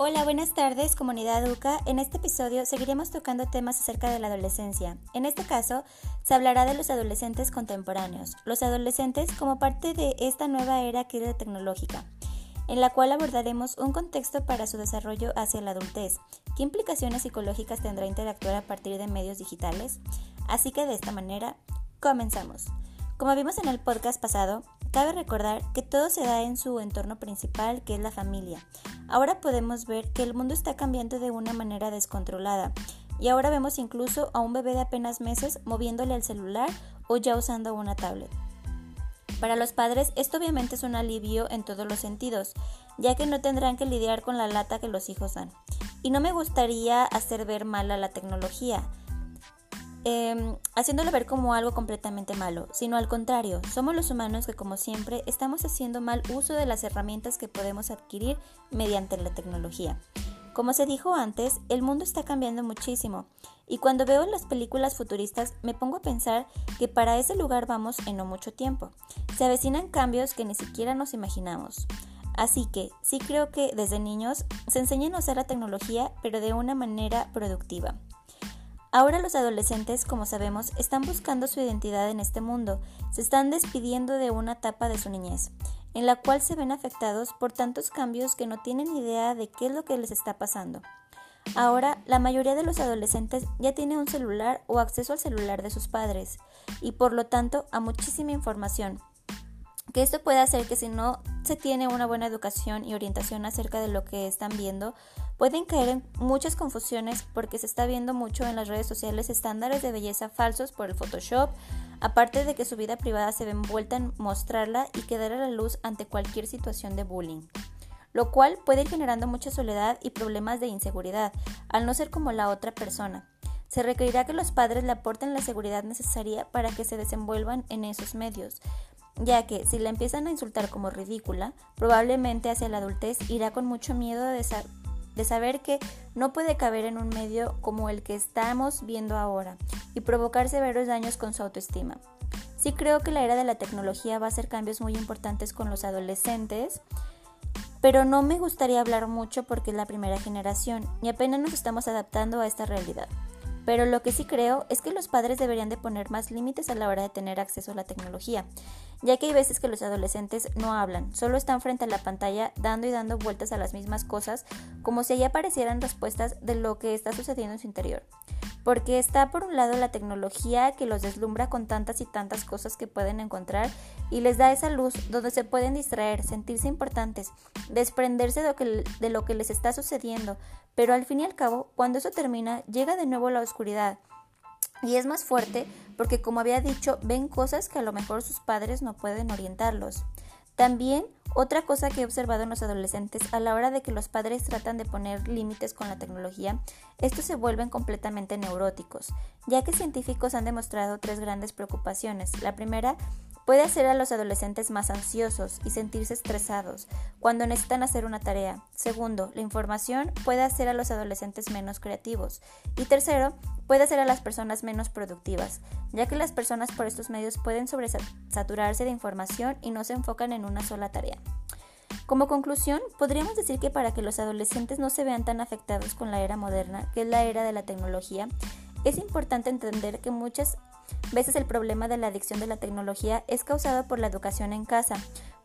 Hola, buenas tardes, comunidad Educa. En este episodio seguiremos tocando temas acerca de la adolescencia. En este caso, se hablará de los adolescentes contemporáneos, los adolescentes como parte de esta nueva era que es tecnológica, en la cual abordaremos un contexto para su desarrollo hacia la adultez, qué implicaciones psicológicas tendrá interactuar a partir de medios digitales. Así que de esta manera, comenzamos. Como vimos en el podcast pasado, Cabe recordar que todo se da en su entorno principal, que es la familia. Ahora podemos ver que el mundo está cambiando de una manera descontrolada y ahora vemos incluso a un bebé de apenas meses moviéndole al celular o ya usando una tablet. Para los padres esto obviamente es un alivio en todos los sentidos, ya que no tendrán que lidiar con la lata que los hijos dan. Y no me gustaría hacer ver mal a la tecnología, eh, haciéndolo ver como algo completamente malo, sino al contrario, somos los humanos que como siempre estamos haciendo mal uso de las herramientas que podemos adquirir mediante la tecnología. Como se dijo antes, el mundo está cambiando muchísimo y cuando veo las películas futuristas me pongo a pensar que para ese lugar vamos en no mucho tiempo. Se avecinan cambios que ni siquiera nos imaginamos. Así que sí creo que desde niños se enseñan a usar la tecnología pero de una manera productiva. Ahora los adolescentes, como sabemos, están buscando su identidad en este mundo, se están despidiendo de una etapa de su niñez, en la cual se ven afectados por tantos cambios que no tienen idea de qué es lo que les está pasando. Ahora, la mayoría de los adolescentes ya tiene un celular o acceso al celular de sus padres, y por lo tanto a muchísima información, que esto puede hacer que si no se tiene una buena educación y orientación acerca de lo que están viendo, pueden caer en muchas confusiones porque se está viendo mucho en las redes sociales estándares de belleza falsos por el Photoshop, aparte de que su vida privada se ve envuelta en mostrarla y quedar a la luz ante cualquier situación de bullying lo cual puede ir generando mucha soledad y problemas de inseguridad, al no ser como la otra persona. Se requerirá que los padres le aporten la seguridad necesaria para que se desenvuelvan en esos medios, ya que si la empiezan a insultar como ridícula, probablemente hacia la adultez irá con mucho miedo de, saber que no puede caber en un medio como el que estamos viendo ahora y provocar severos daños con su autoestima. Sí creo que la era de la tecnología va a hacer cambios muy importantes con los adolescentes, pero no me gustaría hablar mucho porque es la primera generación y apenas nos estamos adaptando a esta realidad. Pero lo que sí creo es que los padres deberían de poner más límites a la hora de tener acceso a la tecnología, ya que hay veces que los adolescentes no hablan, solo están frente a la pantalla dando y dando vueltas a las mismas cosas, como si allí aparecieran respuestas de lo que está sucediendo en su interior porque está por un lado la tecnología que los deslumbra con tantas y tantas cosas que pueden encontrar y les da esa luz donde se pueden distraer, sentirse importantes, desprenderse de lo que, les está sucediendo, pero al fin y al cabo, cuando eso termina, llega de nuevo la oscuridad. Y es más fuerte porque, como había dicho, ven cosas que a lo mejor sus padres no pueden orientarlos. También otra cosa que he observado en los adolescentes a la hora de que los padres tratan de poner límites con la tecnología, estos se vuelven completamente neuróticos, ya que científicos han demostrado tres grandes preocupaciones. La primera puede hacer a los adolescentes más ansiosos y sentirse estresados cuando necesitan hacer una tarea. Segundo, la información puede hacer a los adolescentes menos creativos. Y tercero, puede hacer a las personas menos productivas, ya que las personas por estos medios pueden sobresaturarse de información y no se enfocan en una sola tarea. Como conclusión, podríamos decir que para que los adolescentes no se vean tan afectados con la era moderna, que es la era de la tecnología, es importante entender que muchas veces el problema de la adicción de la tecnología es causado por la educación en casa,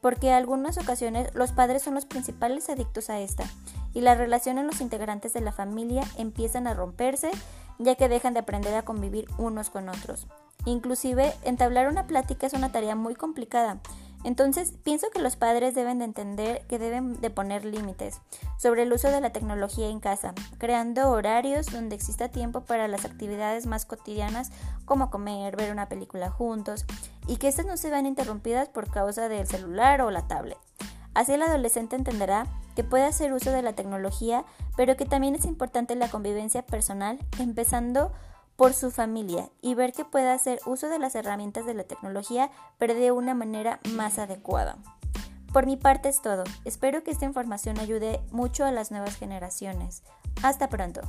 porque en algunas ocasiones los padres son los principales adictos a esta, y la relación en los integrantes de la familia empiezan a romperse, ya que dejan de aprender a convivir unos con otros. Inclusive, entablar una plática es una tarea muy complicada, entonces, pienso que los padres deben de entender que deben de poner límites sobre el uso de la tecnología en casa, creando horarios donde exista tiempo para las actividades más cotidianas como comer, ver una película juntos y que estas no se vean interrumpidas por causa del celular o la tablet. Así el adolescente entenderá que puede hacer uso de la tecnología, pero que también es importante la convivencia personal, empezando por su familia y ver que pueda hacer uso de las herramientas de la tecnología, pero de una manera más adecuada. Por mi parte es todo. Espero que esta información ayude mucho a las nuevas generaciones. Hasta pronto.